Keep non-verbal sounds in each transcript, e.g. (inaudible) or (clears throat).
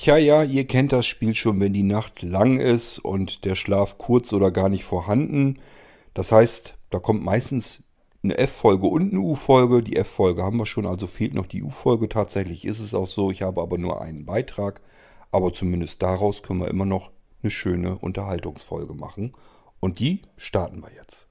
Tja, ja, ihr kennt das Spiel schon, wenn die Nacht lang ist und der Schlaf kurz oder gar nicht vorhanden. Das heißt, da kommt meistens eine F-Folge und eine U-Folge. Die F-Folge haben wir schon, also fehlt noch die U-Folge. Tatsächlich ist es auch so. Ich habe aber nur einen Beitrag. Aber zumindest daraus können wir immer noch eine schöne Unterhaltungsfolge machen. Und die starten wir jetzt.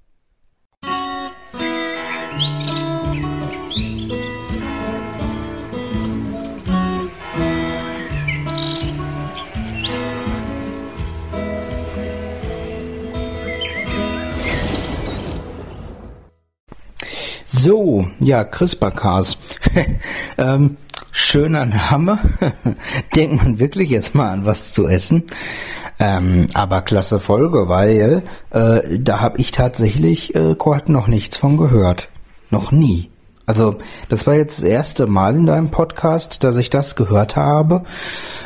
So, ja, CRISPR-Cas. (laughs) ähm, schöner Name. (laughs) Denkt man wirklich jetzt mal an was zu essen. Ähm, aber klasse Folge, weil äh, da habe ich tatsächlich äh, noch nichts von gehört. Noch nie. Also das war jetzt das erste Mal in deinem Podcast, dass ich das gehört habe.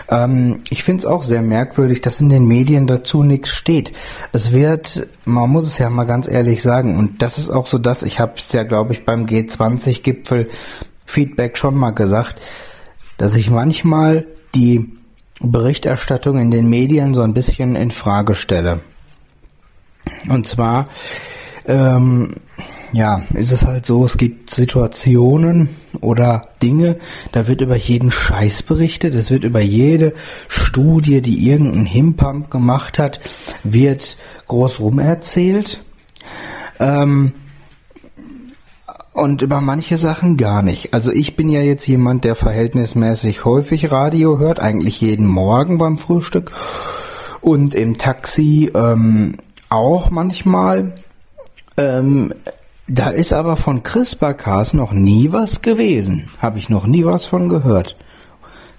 Ähm, ich finde es auch sehr merkwürdig, dass in den Medien dazu nichts steht. Es wird, man muss es ja mal ganz ehrlich sagen, und das ist auch so das, ich habe es ja, glaube ich, beim G20-Gipfel Feedback schon mal gesagt, dass ich manchmal die Berichterstattung in den Medien so ein bisschen in Frage stelle. Und zwar ähm, ja, ist es halt so, es gibt Situationen oder Dinge, da wird über jeden Scheiß berichtet, es wird über jede Studie, die irgendein Himpump gemacht hat, wird groß rumerzählt. Ähm, und über manche Sachen gar nicht. Also ich bin ja jetzt jemand, der verhältnismäßig häufig Radio hört, eigentlich jeden Morgen beim Frühstück und im Taxi ähm, auch manchmal. Ähm, da ist aber von CRISPR-Cas noch nie was gewesen. Habe ich noch nie was von gehört.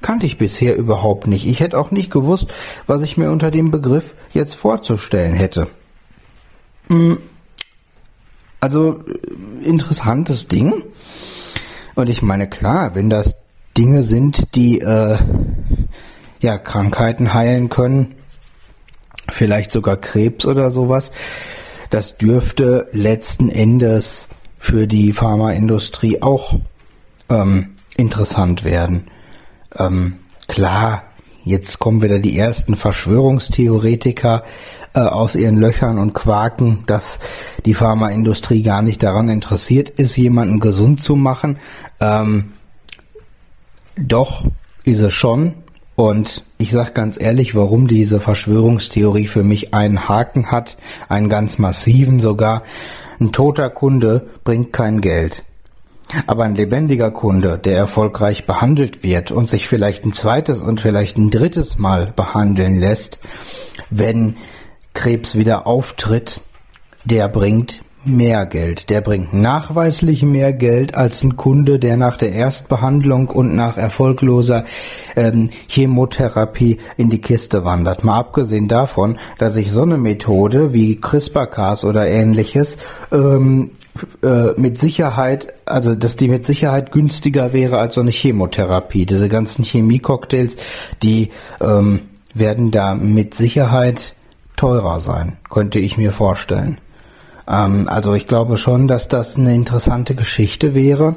Kannte ich bisher überhaupt nicht. Ich hätte auch nicht gewusst, was ich mir unter dem Begriff jetzt vorzustellen hätte. Hm. Also äh, interessantes Ding. Und ich meine, klar, wenn das Dinge sind, die äh, ja Krankheiten heilen können, vielleicht sogar Krebs oder sowas, das dürfte letzten Endes für die Pharmaindustrie auch ähm, interessant werden. Ähm, klar, jetzt kommen wieder die ersten Verschwörungstheoretiker äh, aus ihren Löchern und quaken, dass die Pharmaindustrie gar nicht daran interessiert ist, jemanden gesund zu machen. Ähm, doch ist es schon. Und ich sag ganz ehrlich, warum diese Verschwörungstheorie für mich einen Haken hat, einen ganz massiven sogar. Ein toter Kunde bringt kein Geld. Aber ein lebendiger Kunde, der erfolgreich behandelt wird und sich vielleicht ein zweites und vielleicht ein drittes Mal behandeln lässt, wenn Krebs wieder auftritt, der bringt mehr Geld. Der bringt nachweislich mehr Geld als ein Kunde, der nach der Erstbehandlung und nach erfolgloser ähm, Chemotherapie in die Kiste wandert. Mal abgesehen davon, dass ich so eine Methode wie CRISPR-Cas oder ähnliches ähm, äh, mit Sicherheit, also dass die mit Sicherheit günstiger wäre als so eine Chemotherapie. Diese ganzen Chemie-Cocktails, die ähm, werden da mit Sicherheit teurer sein, könnte ich mir vorstellen. Ähm, also ich glaube schon, dass das eine interessante Geschichte wäre,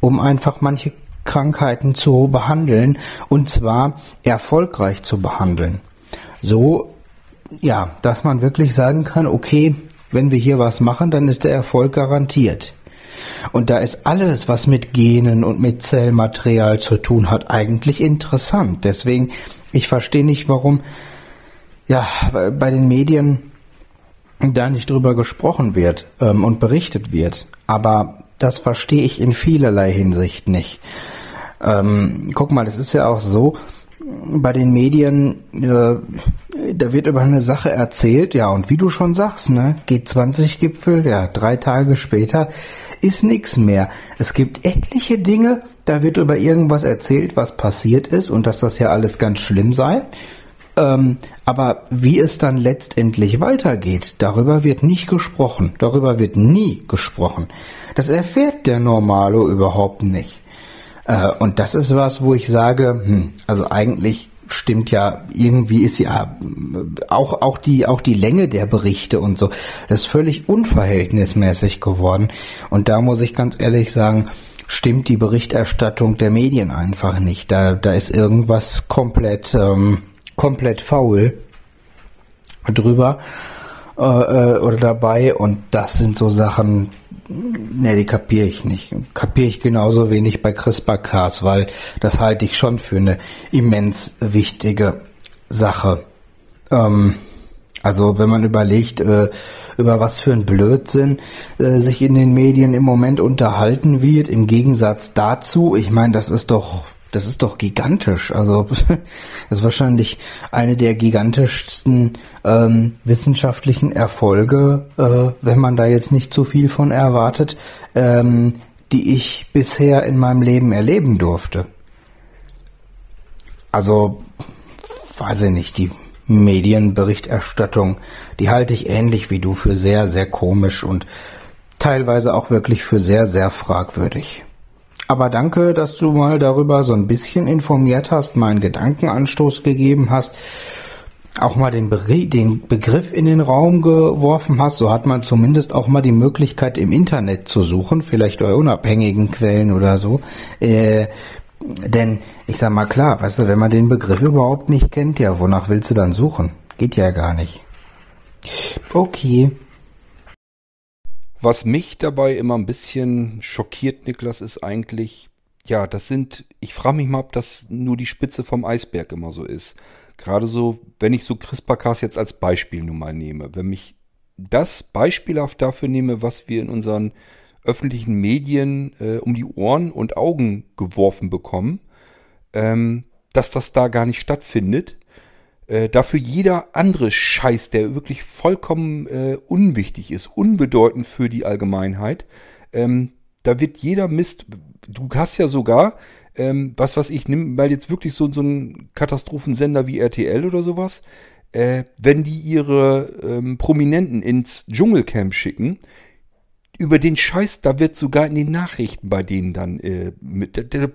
um einfach manche Krankheiten zu behandeln und zwar erfolgreich zu behandeln. So, ja, dass man wirklich sagen kann, okay, wenn wir hier was machen, dann ist der Erfolg garantiert. Und da ist alles, was mit Genen und mit Zellmaterial zu tun hat, eigentlich interessant. Deswegen, ich verstehe nicht, warum, ja, bei den Medien da nicht drüber gesprochen wird ähm, und berichtet wird. Aber das verstehe ich in vielerlei Hinsicht nicht. Ähm, guck mal, es ist ja auch so, bei den Medien, äh, da wird über eine Sache erzählt, ja, und wie du schon sagst, ne, G20-Gipfel, ja, drei Tage später ist nix mehr. Es gibt etliche Dinge, da wird über irgendwas erzählt, was passiert ist und dass das ja alles ganz schlimm sei. Ähm, aber wie es dann letztendlich weitergeht, darüber wird nicht gesprochen. Darüber wird nie gesprochen. Das erfährt der Normalo überhaupt nicht. Äh, und das ist was, wo ich sage, hm, also eigentlich stimmt ja, irgendwie ist ja auch, auch die, auch die Länge der Berichte und so, das ist völlig unverhältnismäßig geworden. Und da muss ich ganz ehrlich sagen, stimmt die Berichterstattung der Medien einfach nicht. Da, da ist irgendwas komplett, ähm, komplett faul drüber äh, äh oder dabei und das sind so Sachen, Ne, die kapiere ich nicht. Kapiere ich genauso wenig bei CRISPR-Cas, weil das halte ich schon für eine immens wichtige Sache. Ähm, also wenn man überlegt, äh, über was für ein Blödsinn äh, sich in den Medien im Moment unterhalten wird, im Gegensatz dazu, ich meine, das ist doch das ist doch gigantisch. Also (laughs) das ist wahrscheinlich eine der gigantischsten ähm, wissenschaftlichen Erfolge, äh, wenn man da jetzt nicht zu viel von erwartet, ähm, die ich bisher in meinem Leben erleben durfte. Also, weiß ich nicht, die Medienberichterstattung, die halte ich ähnlich wie du für sehr, sehr komisch und teilweise auch wirklich für sehr, sehr fragwürdig. Aber danke, dass du mal darüber so ein bisschen informiert hast, mal einen Gedankenanstoß gegeben hast, auch mal den, Be den Begriff in den Raum geworfen hast. So hat man zumindest auch mal die Möglichkeit im Internet zu suchen, vielleicht bei unabhängigen Quellen oder so. Äh, denn ich sag mal klar, weißt du, wenn man den Begriff überhaupt nicht kennt, ja, wonach willst du dann suchen? Geht ja gar nicht. Okay. Was mich dabei immer ein bisschen schockiert, Niklas, ist eigentlich, ja, das sind, ich frage mich mal, ob das nur die Spitze vom Eisberg immer so ist. Gerade so, wenn ich so CRISPR-Cas jetzt als Beispiel nun mal nehme, wenn mich das beispielhaft dafür nehme, was wir in unseren öffentlichen Medien äh, um die Ohren und Augen geworfen bekommen, ähm, dass das da gar nicht stattfindet, äh, dafür jeder andere Scheiß, der wirklich vollkommen äh, unwichtig ist, unbedeutend für die Allgemeinheit, ähm, da wird jeder Mist, du hast ja sogar, ähm, was was ich, nimm mal jetzt wirklich so, so einen Katastrophensender wie RTL oder sowas, äh, wenn die ihre ähm, Prominenten ins Dschungelcamp schicken, über den Scheiß, da wird sogar in den Nachrichten bei denen dann äh, mit, da, da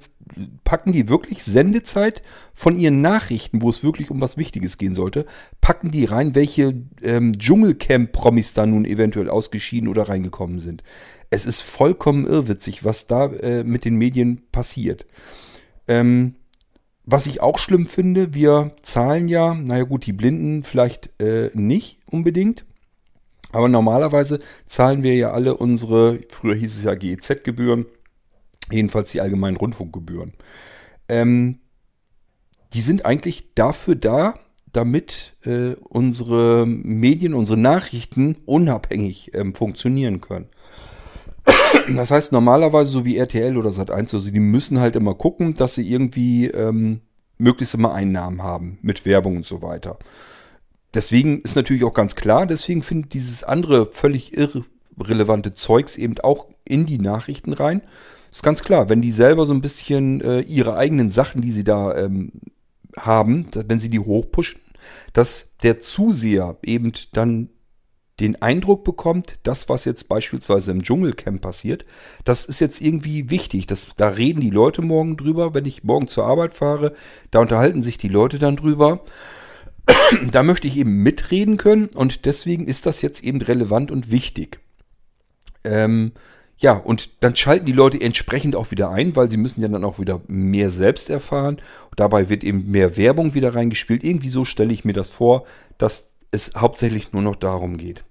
packen die wirklich Sendezeit von ihren Nachrichten, wo es wirklich um was Wichtiges gehen sollte, packen die rein, welche ähm, Dschungelcamp-Promis da nun eventuell ausgeschieden oder reingekommen sind. Es ist vollkommen irrwitzig, was da äh, mit den Medien passiert. Ähm, was ich auch schlimm finde, wir zahlen ja, naja gut, die Blinden vielleicht äh, nicht unbedingt, aber normalerweise zahlen wir ja alle unsere, früher hieß es ja GEZ-Gebühren, jedenfalls die allgemeinen Rundfunkgebühren. Ähm, die sind eigentlich dafür da, damit äh, unsere Medien, unsere Nachrichten unabhängig ähm, funktionieren können. (clears throat) Das heißt, normalerweise, so wie RTL oder Sat1, also die müssen halt immer gucken, dass sie irgendwie ähm, möglichst immer Einnahmen haben mit Werbung und so weiter deswegen ist natürlich auch ganz klar, deswegen findet dieses andere völlig irrelevante Zeugs eben auch in die Nachrichten rein. Ist ganz klar, wenn die selber so ein bisschen äh, ihre eigenen Sachen, die sie da ähm, haben, wenn sie die hochpushen, dass der Zuseher eben dann den Eindruck bekommt, das, was jetzt beispielsweise im Dschungelcamp passiert, das ist jetzt irgendwie wichtig. Das, da reden die Leute morgen drüber, wenn ich morgen zur Arbeit fahre, da unterhalten sich die Leute dann drüber. (clears throat) da möchte ich eben mitreden können und deswegen ist das jetzt eben relevant und wichtig. Ähm, ja, und dann schalten die Leute entsprechend auch wieder ein, weil sie müssen ja dann auch wieder mehr selbst erfahren. Dabei wird eben mehr Werbung wieder reingespielt. Irgendwie so stelle ich mir das vor, dass es hauptsächlich nur noch darum geht.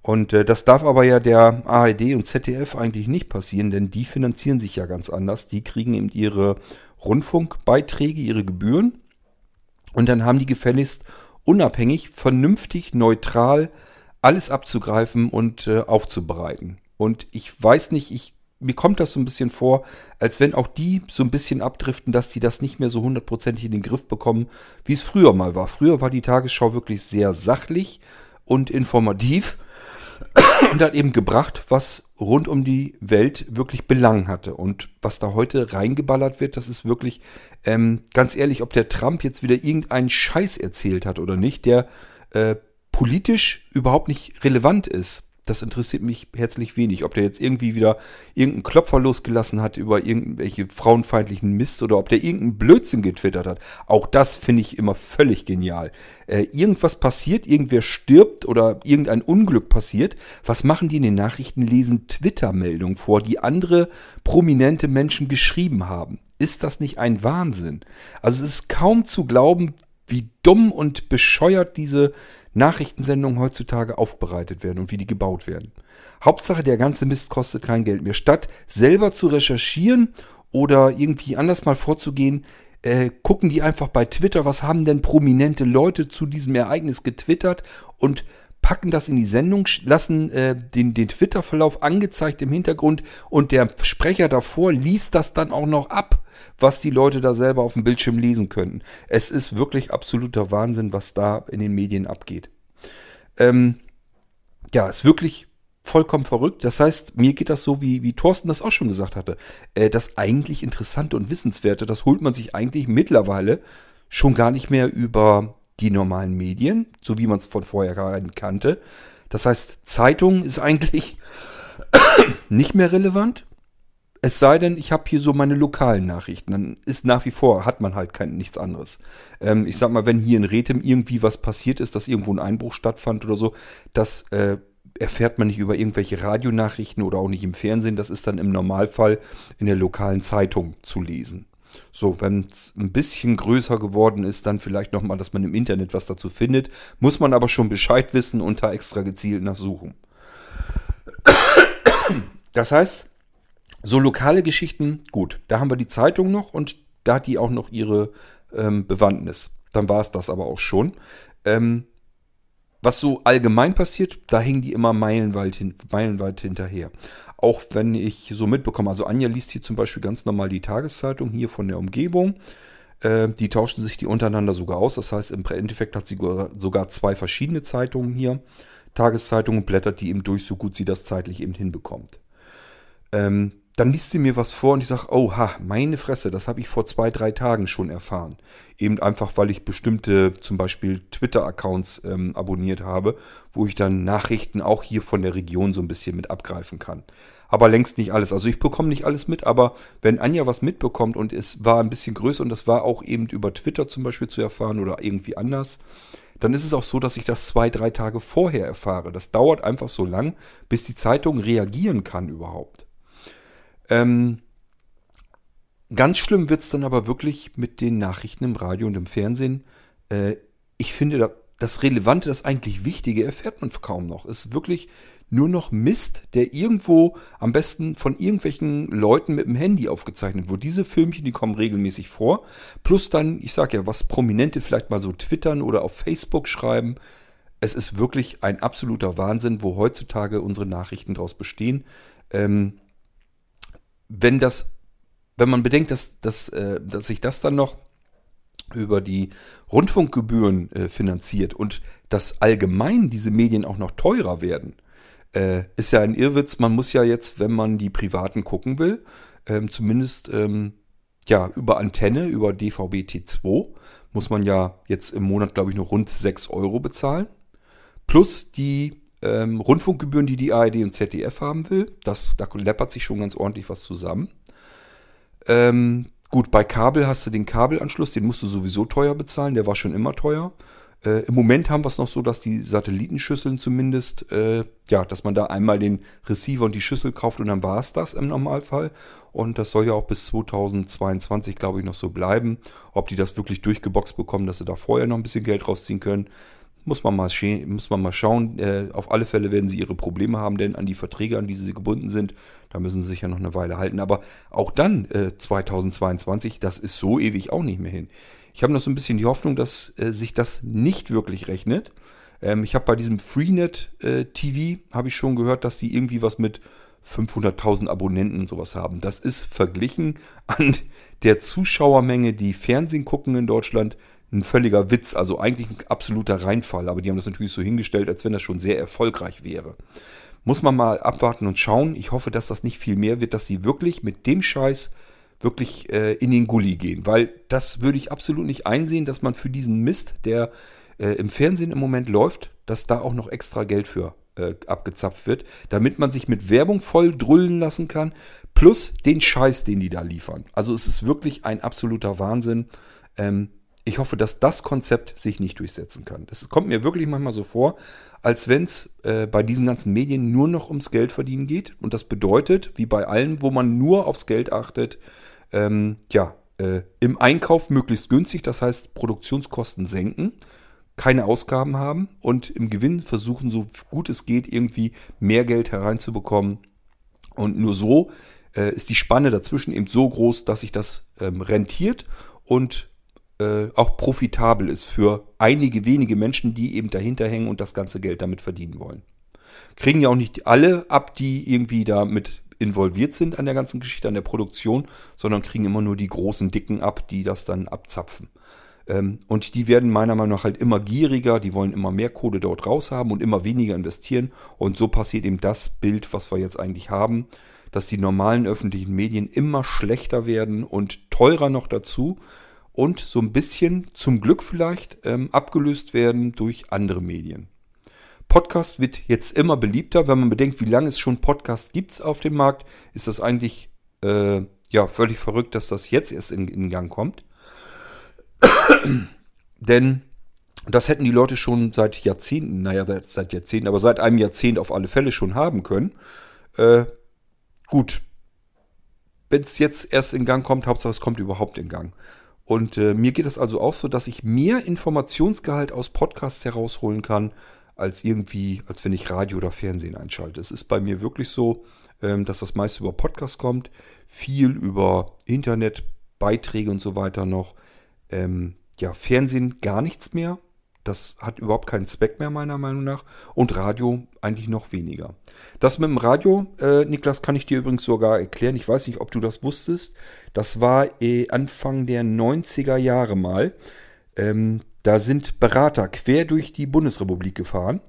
Und äh, das darf aber ja der ARD und ZDF eigentlich nicht passieren, denn die finanzieren sich ja ganz anders. Die kriegen eben ihre Rundfunkbeiträge, ihre Gebühren und dann haben die gefälligst unabhängig, vernünftig, neutral alles abzugreifen und äh, aufzubereiten. Und ich weiß nicht, ich, mir kommt das so ein bisschen vor, als wenn auch die so ein bisschen abdriften, dass die das nicht mehr so hundertprozentig in den Griff bekommen, wie es früher mal war. Früher war die Tagesschau wirklich sehr sachlich und informativ (coughs) und hat eben gebracht, was rund um die Welt wirklich Belang hatte. Und was da heute reingeballert wird, das ist wirklich, ähm, ganz ehrlich, ob der Trump jetzt wieder irgendeinen Scheiß erzählt hat oder nicht, der äh, politisch überhaupt nicht relevant ist. Das interessiert mich herzlich wenig. Ob der jetzt irgendwie wieder irgendeinen Klopfer losgelassen hat über irgendwelche frauenfeindlichen Mist oder ob der irgendeinen Blödsinn getwittert hat. Auch das finde ich immer völlig genial. Äh, irgendwas passiert, irgendwer stirbt oder irgendein Unglück passiert. Was machen die in den Nachrichten? Lesen Twitter-Meldungen vor, die andere prominente Menschen geschrieben haben. Ist das nicht ein Wahnsinn? Also es ist kaum zu glauben, wie dumm und bescheuert diese Nachrichtensendungen heutzutage aufbereitet werden und wie die gebaut werden. Hauptsache, der ganze Mist kostet kein Geld mehr. Statt selber zu recherchieren oder irgendwie anders mal vorzugehen, äh, gucken die einfach bei Twitter, was haben denn prominente Leute zu diesem Ereignis getwittert und packen das in die Sendung, lassen äh, den, den Twitter-Verlauf angezeigt im Hintergrund und der Sprecher davor liest das dann auch noch ab was die Leute da selber auf dem Bildschirm lesen könnten. Es ist wirklich absoluter Wahnsinn, was da in den Medien abgeht. Ähm, ja, ist wirklich vollkommen verrückt. Das heißt, mir geht das so, wie, wie Thorsten das auch schon gesagt hatte. Äh, das eigentlich Interessante und Wissenswerte, das holt man sich eigentlich mittlerweile schon gar nicht mehr über die normalen Medien, so wie man es von vorher kannte. Das heißt, Zeitung ist eigentlich (coughs) nicht mehr relevant. Es sei denn, ich habe hier so meine lokalen Nachrichten. Dann ist nach wie vor, hat man halt kein, nichts anderes. Ähm, ich sag mal, wenn hier in Rethem irgendwie was passiert ist, dass irgendwo ein Einbruch stattfand oder so, das äh, erfährt man nicht über irgendwelche Radionachrichten oder auch nicht im Fernsehen. Das ist dann im Normalfall in der lokalen Zeitung zu lesen. So, wenn es ein bisschen größer geworden ist, dann vielleicht nochmal, dass man im Internet was dazu findet. Muss man aber schon Bescheid wissen und da extra gezielt nachsuchen. Das heißt, so lokale Geschichten, gut, da haben wir die Zeitung noch und da hat die auch noch ihre ähm, Bewandtnis. Dann war es das aber auch schon. Ähm, was so allgemein passiert, da hängen die immer meilenweit, hin, meilenweit hinterher. Auch wenn ich so mitbekomme, also Anja liest hier zum Beispiel ganz normal die Tageszeitung hier von der Umgebung. Äh, die tauschen sich die untereinander sogar aus. Das heißt, im Endeffekt hat sie sogar zwei verschiedene Zeitungen hier. Tageszeitungen blättert die eben durch, so gut sie das zeitlich eben hinbekommt. Ähm, dann liest sie mir was vor und ich sage, oh ha, meine Fresse, das habe ich vor zwei, drei Tagen schon erfahren. Eben einfach, weil ich bestimmte zum Beispiel Twitter-Accounts ähm, abonniert habe, wo ich dann Nachrichten auch hier von der Region so ein bisschen mit abgreifen kann. Aber längst nicht alles. Also ich bekomme nicht alles mit, aber wenn Anja was mitbekommt und es war ein bisschen größer und das war auch eben über Twitter zum Beispiel zu erfahren oder irgendwie anders, dann ist es auch so, dass ich das zwei, drei Tage vorher erfahre. Das dauert einfach so lang, bis die Zeitung reagieren kann überhaupt. Ähm, ganz schlimm wird es dann aber wirklich mit den Nachrichten im Radio und im Fernsehen. Äh, ich finde, das Relevante, das eigentlich Wichtige erfährt man kaum noch. Es ist wirklich nur noch Mist, der irgendwo am besten von irgendwelchen Leuten mit dem Handy aufgezeichnet wird. Diese Filmchen, die kommen regelmäßig vor. Plus dann, ich sag ja, was Prominente vielleicht mal so twittern oder auf Facebook schreiben. Es ist wirklich ein absoluter Wahnsinn, wo heutzutage unsere Nachrichten daraus bestehen. Ähm, wenn das, wenn man bedenkt, dass, dass, äh, dass sich das dann noch über die Rundfunkgebühren äh, finanziert und dass allgemein diese Medien auch noch teurer werden, äh, ist ja ein Irrwitz. Man muss ja jetzt, wenn man die privaten gucken will, ähm, zumindest ähm, ja über Antenne, über DVB-T2, muss man ja jetzt im Monat, glaube ich, nur rund 6 Euro bezahlen. Plus die ähm, Rundfunkgebühren, die die ARD und ZDF haben will. Das, da läppert sich schon ganz ordentlich was zusammen. Ähm, gut, bei Kabel hast du den Kabelanschluss, den musst du sowieso teuer bezahlen, der war schon immer teuer. Äh, Im Moment haben wir es noch so, dass die Satellitenschüsseln zumindest, äh, ja, dass man da einmal den Receiver und die Schüssel kauft und dann war es das im Normalfall. Und das soll ja auch bis 2022, glaube ich, noch so bleiben. Ob die das wirklich durchgeboxt bekommen, dass sie da vorher noch ein bisschen Geld rausziehen können, muss man mal, muss man mal schauen. Äh, auf alle Fälle werden sie ihre Probleme haben, denn an die Verträge, an die sie gebunden sind, da müssen sie sich ja noch eine Weile halten. Aber auch dann, äh, 2022, das ist so ewig auch nicht mehr hin. Ich habe noch so ein bisschen die Hoffnung, dass äh, sich das nicht wirklich rechnet. Ähm, ich habe bei diesem Freenet äh, TV, habe ich schon gehört, dass die irgendwie was mit 500.000 Abonnenten und sowas haben. Das ist verglichen an der Zuschauermenge, die Fernsehen gucken in Deutschland, ein völliger Witz, also eigentlich ein absoluter Reinfall, aber die haben das natürlich so hingestellt, als wenn das schon sehr erfolgreich wäre. Muss man mal abwarten und schauen. Ich hoffe, dass das nicht viel mehr wird, dass sie wirklich mit dem Scheiß wirklich äh, in den Gully gehen, weil das würde ich absolut nicht einsehen, dass man für diesen Mist, der äh, im Fernsehen im Moment läuft, dass da auch noch extra Geld für äh, abgezapft wird, damit man sich mit Werbung voll drüllen lassen kann, plus den Scheiß, den die da liefern. Also es ist wirklich ein absoluter Wahnsinn. Ähm, ich hoffe, dass das Konzept sich nicht durchsetzen kann. Es kommt mir wirklich manchmal so vor, als wenn es äh, bei diesen ganzen Medien nur noch ums Geld verdienen geht. Und das bedeutet, wie bei allen, wo man nur aufs Geld achtet, ähm, ja, äh, im Einkauf möglichst günstig, das heißt Produktionskosten senken, keine Ausgaben haben und im Gewinn versuchen, so gut es geht, irgendwie mehr Geld hereinzubekommen. Und nur so äh, ist die Spanne dazwischen eben so groß, dass sich das ähm, rentiert und äh, auch profitabel ist für einige wenige Menschen, die eben dahinter hängen und das ganze Geld damit verdienen wollen. Kriegen ja auch nicht alle ab, die irgendwie damit involviert sind an der ganzen Geschichte, an der Produktion, sondern kriegen immer nur die großen Dicken ab, die das dann abzapfen. Ähm, und die werden meiner Meinung nach halt immer gieriger, die wollen immer mehr Kohle dort raus haben und immer weniger investieren. Und so passiert eben das Bild, was wir jetzt eigentlich haben, dass die normalen öffentlichen Medien immer schlechter werden und teurer noch dazu und so ein bisschen zum Glück vielleicht ähm, abgelöst werden durch andere Medien. Podcast wird jetzt immer beliebter. Wenn man bedenkt, wie lange es schon Podcast gibt auf dem Markt, ist das eigentlich äh, ja völlig verrückt, dass das jetzt erst in, in Gang kommt. (coughs) Denn das hätten die Leute schon seit Jahrzehnten, naja, seit Jahrzehnten, aber seit einem Jahrzehnt auf alle Fälle schon haben können. Äh, gut, wenn es jetzt erst in Gang kommt, Hauptsache es kommt überhaupt in Gang. Und äh, mir geht es also auch so, dass ich mehr Informationsgehalt aus Podcasts herausholen kann, als irgendwie, als wenn ich Radio oder Fernsehen einschalte. Es ist bei mir wirklich so, ähm, dass das meiste über Podcasts kommt, viel über Internetbeiträge und so weiter noch. Ähm, ja, Fernsehen gar nichts mehr. Das hat überhaupt keinen Zweck mehr, meiner Meinung nach. Und Radio eigentlich noch weniger. Das mit dem Radio, äh, Niklas, kann ich dir übrigens sogar erklären. Ich weiß nicht, ob du das wusstest. Das war äh, Anfang der 90er Jahre mal. Ähm, da sind Berater quer durch die Bundesrepublik gefahren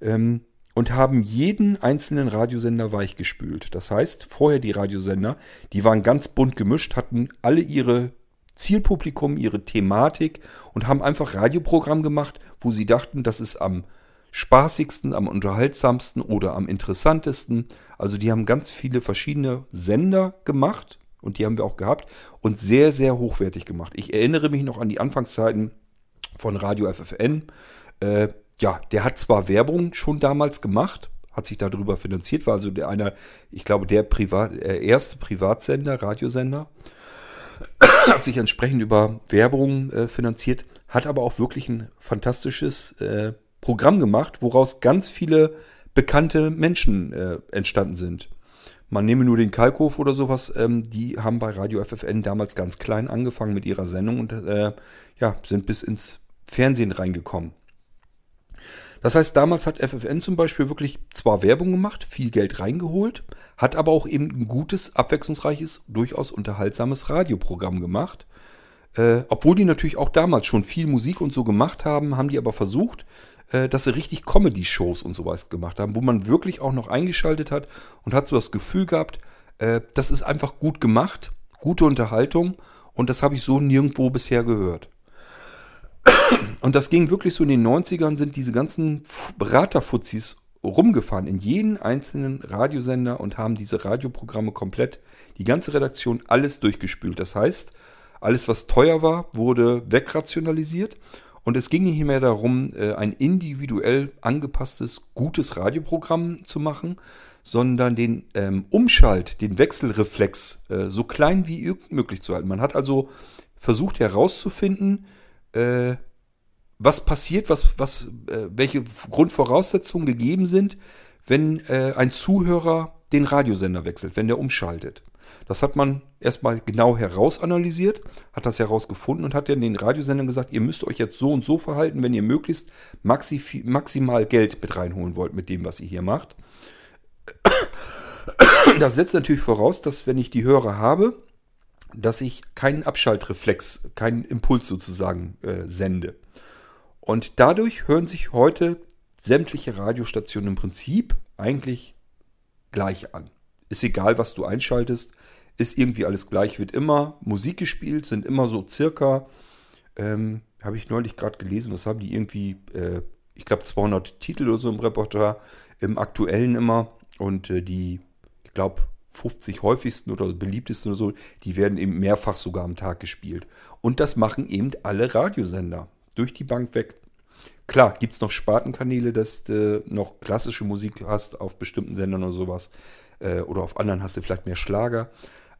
ähm, und haben jeden einzelnen Radiosender weichgespült. Das heißt, vorher die Radiosender, die waren ganz bunt gemischt, hatten alle ihre Zielpublikum, ihre Thematik und haben einfach Radioprogramm gemacht, wo sie dachten, das ist am spaßigsten, am unterhaltsamsten oder am interessantesten. Also die haben ganz viele verschiedene Sender gemacht und die haben wir auch gehabt und sehr, sehr hochwertig gemacht. Ich erinnere mich noch an die Anfangszeiten von Radio FFN. Äh, ja, der hat zwar Werbung schon damals gemacht, hat sich darüber finanziert, war also der einer, ich glaube, der Privat, äh, erste Privatsender, Radiosender hat sich entsprechend über Werbung äh, finanziert, hat aber auch wirklich ein fantastisches äh, Programm gemacht, woraus ganz viele bekannte Menschen äh, entstanden sind. Man nehme nur den Kalkhof oder sowas, ähm, die haben bei Radio FFN damals ganz klein angefangen mit ihrer Sendung und äh, ja, sind bis ins Fernsehen reingekommen. Das heißt, damals hat FFN zum Beispiel wirklich zwar Werbung gemacht, viel Geld reingeholt, hat aber auch eben ein gutes, abwechslungsreiches, durchaus unterhaltsames Radioprogramm gemacht. Äh, obwohl die natürlich auch damals schon viel Musik und so gemacht haben, haben die aber versucht, äh, dass sie richtig Comedy-Shows und sowas gemacht haben, wo man wirklich auch noch eingeschaltet hat und hat so das Gefühl gehabt, äh, das ist einfach gut gemacht, gute Unterhaltung und das habe ich so nirgendwo bisher gehört. Und das ging wirklich so in den 90ern, sind diese ganzen Beraterfuzis rumgefahren in jeden einzelnen Radiosender und haben diese Radioprogramme komplett, die ganze Redaktion, alles durchgespült. Das heißt, alles, was teuer war, wurde wegrationalisiert. Und es ging nicht mehr darum, äh, ein individuell angepasstes, gutes Radioprogramm zu machen, sondern den ähm, Umschalt, den Wechselreflex äh, so klein wie möglich zu halten. Man hat also versucht herauszufinden, äh, was passiert, was, was, äh, welche Grundvoraussetzungen gegeben sind, wenn äh, ein Zuhörer den Radiosender wechselt, wenn der umschaltet. Das hat man erstmal genau herausanalysiert, hat das herausgefunden und hat dann den Radiosendern gesagt, ihr müsst euch jetzt so und so verhalten, wenn ihr möglichst maxi maximal Geld mit reinholen wollt mit dem, was ihr hier macht. Das setzt natürlich voraus, dass wenn ich die Hörer habe, dass ich keinen Abschaltreflex, keinen Impuls sozusagen äh, sende. Und dadurch hören sich heute sämtliche Radiostationen im Prinzip eigentlich gleich an. Ist egal, was du einschaltest, ist irgendwie alles gleich, wird immer Musik gespielt, sind immer so circa, ähm, habe ich neulich gerade gelesen, was haben die irgendwie, äh, ich glaube, 200 Titel oder so im Repertoire, im aktuellen immer. Und äh, die, ich glaube, 50 häufigsten oder beliebtesten oder so, die werden eben mehrfach sogar am Tag gespielt. Und das machen eben alle Radiosender. Durch die Bank weg. Klar, gibt es noch Spartenkanäle, dass du noch klassische Musik hast auf bestimmten Sendern oder sowas. Äh, oder auf anderen hast du vielleicht mehr Schlager.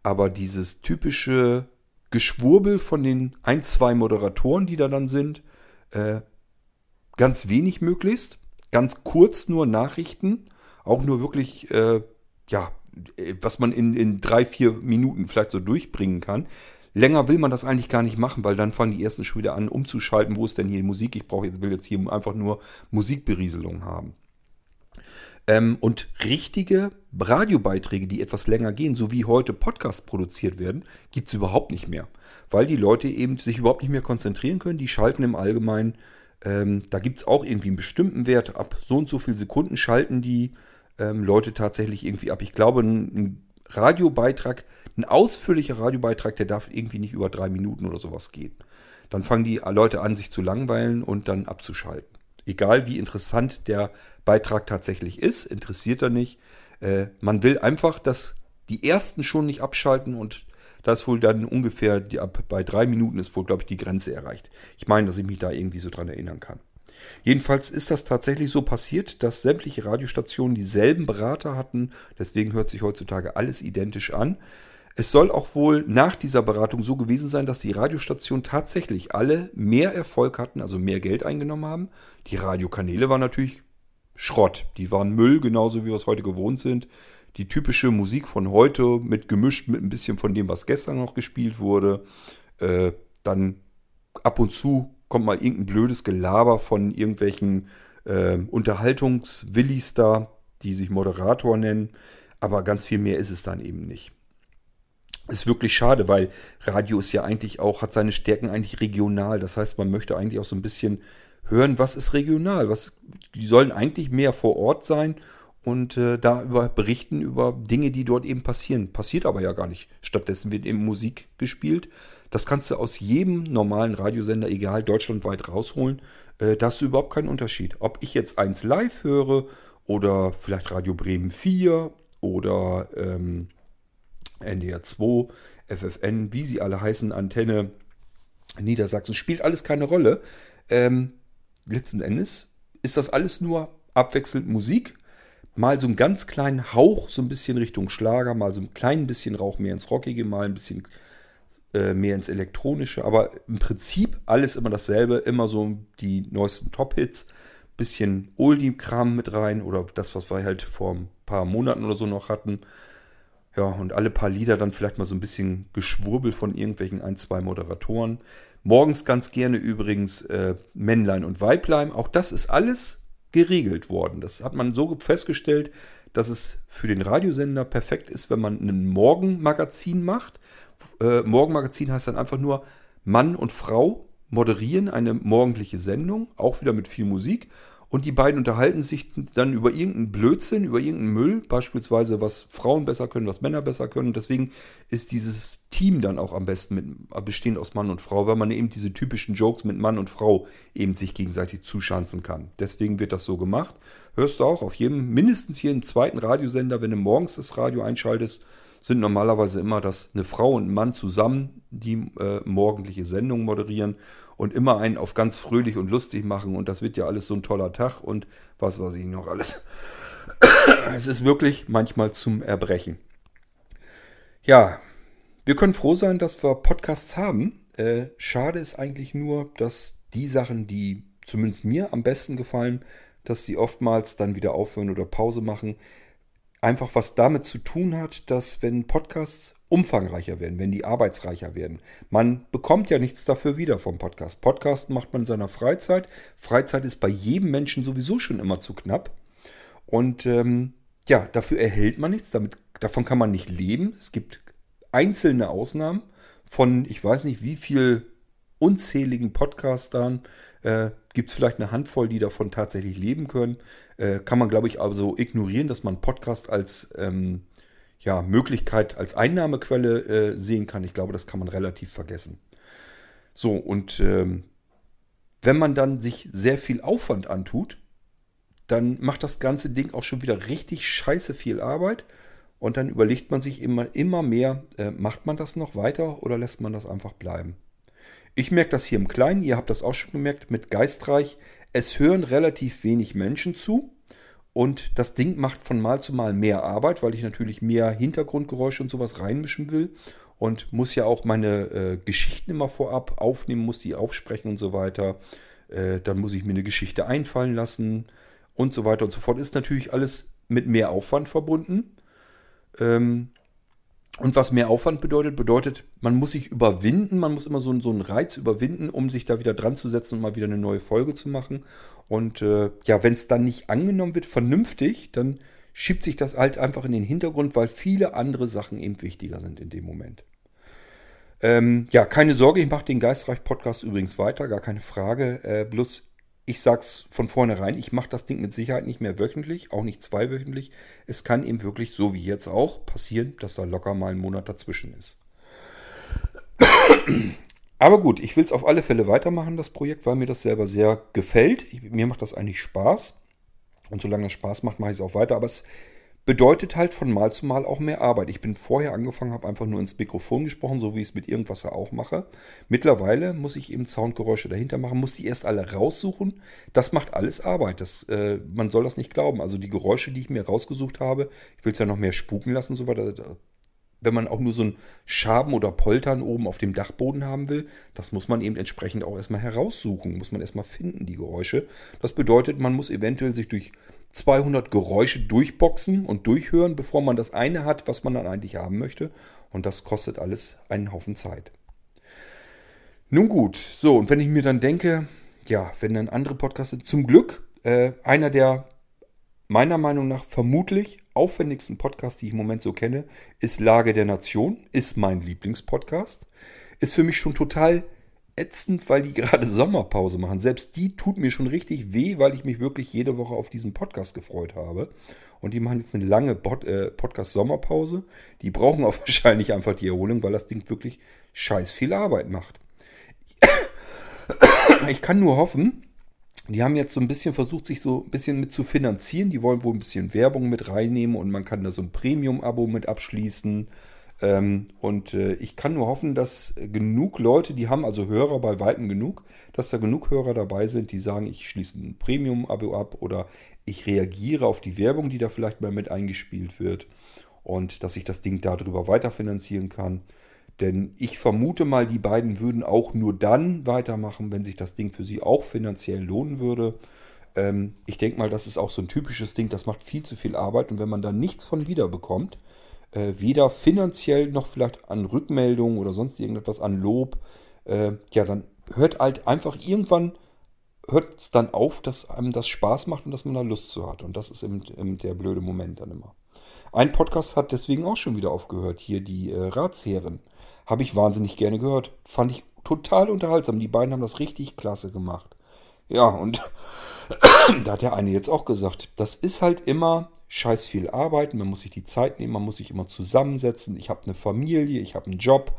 Aber dieses typische Geschwurbel von den ein, zwei Moderatoren, die da dann sind, äh, ganz wenig möglichst. Ganz kurz nur Nachrichten. Auch nur wirklich, äh, ja, was man in, in drei, vier Minuten vielleicht so durchbringen kann. Länger will man das eigentlich gar nicht machen, weil dann fangen die ersten schon wieder an umzuschalten, wo ist denn hier Musik? Ich brauche jetzt, will jetzt hier einfach nur Musikberieselung haben. Ähm, und richtige Radiobeiträge, die etwas länger gehen, so wie heute Podcasts produziert werden, gibt es überhaupt nicht mehr. Weil die Leute eben sich überhaupt nicht mehr konzentrieren können. Die schalten im Allgemeinen, ähm, da gibt es auch irgendwie einen bestimmten Wert. Ab so und so viel Sekunden schalten die ähm, Leute tatsächlich irgendwie ab. Ich glaube, ein, ein Radiobeitrag, ein ausführlicher Radiobeitrag, der darf irgendwie nicht über drei Minuten oder sowas gehen. Dann fangen die Leute an, sich zu langweilen und dann abzuschalten. Egal wie interessant der Beitrag tatsächlich ist, interessiert er nicht. Äh, man will einfach, dass die ersten schon nicht abschalten und das wohl dann ungefähr die, ab bei drei Minuten ist wohl, glaube ich, die Grenze erreicht. Ich meine, dass ich mich da irgendwie so dran erinnern kann. Jedenfalls ist das tatsächlich so passiert, dass sämtliche Radiostationen dieselben Berater hatten. Deswegen hört sich heutzutage alles identisch an. Es soll auch wohl nach dieser Beratung so gewesen sein, dass die Radiostationen tatsächlich alle mehr Erfolg hatten, also mehr Geld eingenommen haben. Die Radiokanäle waren natürlich Schrott. Die waren Müll, genauso wie wir es heute gewohnt sind. Die typische Musik von heute mit gemischt mit ein bisschen von dem, was gestern noch gespielt wurde. Äh, dann ab und zu kommt mal irgendein blödes Gelaber von irgendwelchen äh, Unterhaltungswillis da, die sich Moderator nennen. Aber ganz viel mehr ist es dann eben nicht. Ist wirklich schade, weil Radio ist ja eigentlich auch, hat seine Stärken eigentlich regional. Das heißt, man möchte eigentlich auch so ein bisschen hören, was ist regional. Was, die sollen eigentlich mehr vor Ort sein und äh, da über berichten über Dinge, die dort eben passieren. Passiert aber ja gar nicht. Stattdessen wird eben Musik gespielt. Das kannst du aus jedem normalen Radiosender, egal deutschlandweit, rausholen. Äh, da hast du überhaupt keinen Unterschied. Ob ich jetzt eins live höre oder vielleicht Radio Bremen 4 oder ähm, NDR 2, FFN, wie sie alle heißen, Antenne Niedersachsen, spielt alles keine Rolle. Ähm, letzten Endes ist das alles nur abwechselnd Musik. Mal so einen ganz kleinen Hauch, so ein bisschen Richtung Schlager, mal so ein klein bisschen Rauch mehr ins Rockige, mal ein bisschen äh, mehr ins Elektronische. Aber im Prinzip alles immer dasselbe, immer so die neuesten Top-Hits, bisschen Oldie-Kram mit rein oder das, was wir halt vor ein paar Monaten oder so noch hatten. Ja, und alle paar Lieder dann vielleicht mal so ein bisschen Geschwurbel von irgendwelchen ein, zwei Moderatoren. Morgens ganz gerne übrigens äh, Männlein und Weiblein. Auch das ist alles geregelt worden. Das hat man so festgestellt, dass es für den Radiosender perfekt ist, wenn man ein Morgenmagazin macht. Äh, Morgenmagazin heißt dann einfach nur Mann und Frau moderieren eine morgendliche Sendung, auch wieder mit viel Musik. Und die beiden unterhalten sich dann über irgendeinen Blödsinn, über irgendeinen Müll, beispielsweise was Frauen besser können, was Männer besser können. Und deswegen ist dieses Team dann auch am besten mit, bestehend aus Mann und Frau, weil man eben diese typischen Jokes mit Mann und Frau eben sich gegenseitig zuschanzen kann. Deswegen wird das so gemacht. Hörst du auch auf jedem, mindestens im zweiten Radiosender, wenn du morgens das Radio einschaltest, sind normalerweise immer, dass eine Frau und ein Mann zusammen die äh, morgendliche Sendung moderieren und immer einen auf ganz fröhlich und lustig machen und das wird ja alles so ein toller Tag und was weiß ich noch alles. (coughs) es ist wirklich manchmal zum Erbrechen. Ja, wir können froh sein, dass wir Podcasts haben. Äh, schade ist eigentlich nur, dass die Sachen, die zumindest mir am besten gefallen, dass sie oftmals dann wieder aufhören oder Pause machen einfach was damit zu tun hat, dass wenn Podcasts umfangreicher werden, wenn die arbeitsreicher werden, man bekommt ja nichts dafür wieder vom Podcast. Podcast macht man in seiner Freizeit. Freizeit ist bei jedem Menschen sowieso schon immer zu knapp. Und ähm, ja, dafür erhält man nichts, damit, davon kann man nicht leben. Es gibt einzelne Ausnahmen von, ich weiß nicht, wie viel unzähligen Podcastern, äh, Gibt es vielleicht eine Handvoll, die davon tatsächlich leben können? Äh, kann man, glaube ich, also ignorieren, dass man Podcast als ähm, ja, Möglichkeit, als Einnahmequelle äh, sehen kann. Ich glaube, das kann man relativ vergessen. So, und ähm, wenn man dann sich sehr viel Aufwand antut, dann macht das ganze Ding auch schon wieder richtig scheiße viel Arbeit. Und dann überlegt man sich immer, immer mehr, äh, macht man das noch weiter oder lässt man das einfach bleiben? Ich merke das hier im Kleinen, ihr habt das auch schon gemerkt mit Geistreich. Es hören relativ wenig Menschen zu. Und das Ding macht von Mal zu Mal mehr Arbeit, weil ich natürlich mehr Hintergrundgeräusche und sowas reinmischen will. Und muss ja auch meine äh, Geschichten immer vorab aufnehmen, muss die aufsprechen und so weiter. Äh, dann muss ich mir eine Geschichte einfallen lassen und so weiter und so fort. Ist natürlich alles mit mehr Aufwand verbunden. Ähm, und was mehr Aufwand bedeutet, bedeutet, man muss sich überwinden, man muss immer so, so einen Reiz überwinden, um sich da wieder dran zu setzen und mal wieder eine neue Folge zu machen. Und äh, ja, wenn es dann nicht angenommen wird, vernünftig, dann schiebt sich das halt einfach in den Hintergrund, weil viele andere Sachen eben wichtiger sind in dem Moment. Ähm, ja, keine Sorge, ich mache den Geistreich-Podcast übrigens weiter, gar keine Frage. Äh, bloß ich sag's von vornherein, ich mache das Ding mit Sicherheit nicht mehr wöchentlich, auch nicht zweiwöchentlich. Es kann eben wirklich, so wie jetzt auch, passieren, dass da locker mal ein Monat dazwischen ist. Aber gut, ich will es auf alle Fälle weitermachen, das Projekt, weil mir das selber sehr gefällt. Ich, mir macht das eigentlich Spaß. Und solange es Spaß macht, mache ich es auch weiter. Aber es bedeutet halt von Mal zu Mal auch mehr Arbeit. Ich bin vorher angefangen, habe einfach nur ins Mikrofon gesprochen, so wie ich es mit irgendwas auch mache. Mittlerweile muss ich eben Soundgeräusche dahinter machen, muss die erst alle raussuchen. Das macht alles Arbeit. Das, äh, man soll das nicht glauben. Also die Geräusche, die ich mir rausgesucht habe, ich will es ja noch mehr spuken lassen und so weiter. Wenn man auch nur so ein Schaben oder Poltern oben auf dem Dachboden haben will, das muss man eben entsprechend auch erstmal heraussuchen, muss man erstmal finden, die Geräusche. Das bedeutet, man muss eventuell sich durch 200 Geräusche durchboxen und durchhören, bevor man das eine hat, was man dann eigentlich haben möchte. Und das kostet alles einen Haufen Zeit. Nun gut, so, und wenn ich mir dann denke, ja, wenn dann andere Podcasts zum Glück, äh, einer der meiner Meinung nach vermutlich aufwendigsten Podcasts, die ich im Moment so kenne, ist Lage der Nation, ist mein Lieblingspodcast. Ist für mich schon total ätzend, weil die gerade Sommerpause machen. Selbst die tut mir schon richtig weh, weil ich mich wirklich jede Woche auf diesen Podcast gefreut habe. Und die machen jetzt eine lange äh, Podcast-Sommerpause. Die brauchen auch (laughs) wahrscheinlich einfach die Erholung, weil das Ding wirklich scheiß viel Arbeit macht. (coughs) Ich kann nur hoffen, die haben jetzt so ein bisschen versucht, sich so ein bisschen mit zu finanzieren. Die wollen wohl ein bisschen Werbung mit reinnehmen und man kann da so ein Premium-Abo mit abschließen. Ähm, und äh, ich kann nur hoffen, dass genug Leute, die haben also Hörer bei Weitem genug, dass da genug Hörer dabei sind, die sagen, ich schließe ein Premium-Abo ab oder ich reagiere auf die Werbung, die da vielleicht mal mit eingespielt wird und dass ich das Ding darüber weiterfinanzieren kann. Denn ich vermute mal, die beiden würden auch nur dann weitermachen, wenn sich das Ding für sie auch finanziell lohnen würde. Ähm, ich denke mal, das ist auch so ein typisches Ding, das macht viel zu viel Arbeit und wenn man da nichts von wieder bekommt, äh, weder finanziell noch vielleicht an Rückmeldungen oder sonst irgendetwas an Lob, äh, ja, dann hört halt einfach irgendwann, hört es dann auf, dass einem das Spaß macht und dass man da Lust zu hat. Und das ist eben, eben der blöde Moment dann immer. Ein Podcast hat deswegen auch schon wieder aufgehört. Hier die äh, Ratsherren. Habe ich wahnsinnig gerne gehört. Fand ich total unterhaltsam. Die beiden haben das richtig klasse gemacht. Ja, und (coughs) da hat der eine jetzt auch gesagt, das ist halt immer scheiß viel Arbeit. Man muss sich die Zeit nehmen, man muss sich immer zusammensetzen. Ich habe eine Familie, ich habe einen Job,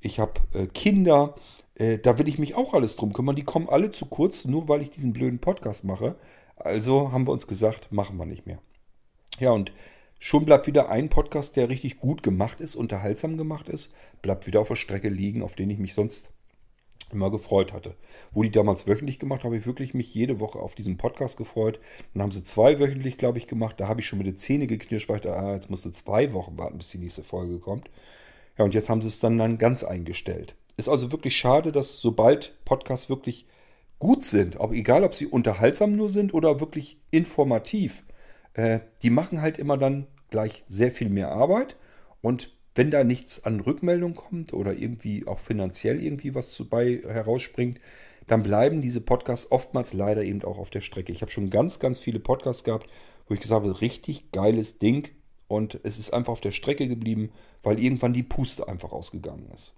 ich habe äh, Kinder. Äh, da will ich mich auch alles drum kümmern. Die kommen alle zu kurz, nur weil ich diesen blöden Podcast mache. Also haben wir uns gesagt, machen wir nicht mehr. Ja, und schon bleibt wieder ein Podcast, der richtig gut gemacht ist, unterhaltsam gemacht ist, bleibt wieder auf der Strecke liegen, auf den ich mich sonst immer gefreut hatte. Wo die damals wöchentlich gemacht, habe ich wirklich mich jede Woche auf diesen Podcast gefreut. Dann haben sie zwei wöchentlich, glaube ich, gemacht. Da habe ich schon mit den Zähne geknirscht, weil ich dachte, ah, jetzt musste zwei Wochen warten, bis die nächste Folge kommt. Ja, und jetzt haben sie es dann, dann ganz eingestellt. Ist also wirklich schade, dass sobald Podcasts wirklich gut sind, auch egal ob sie unterhaltsam nur sind oder wirklich informativ, äh, die machen halt immer dann gleich sehr viel mehr Arbeit und wenn da nichts an Rückmeldung kommt oder irgendwie auch finanziell irgendwie was zu bei herausspringt, dann bleiben diese Podcasts oftmals leider eben auch auf der Strecke. Ich habe schon ganz, ganz viele Podcasts gehabt, wo ich gesagt habe, richtig geiles Ding und es ist einfach auf der Strecke geblieben, weil irgendwann die Puste einfach ausgegangen ist.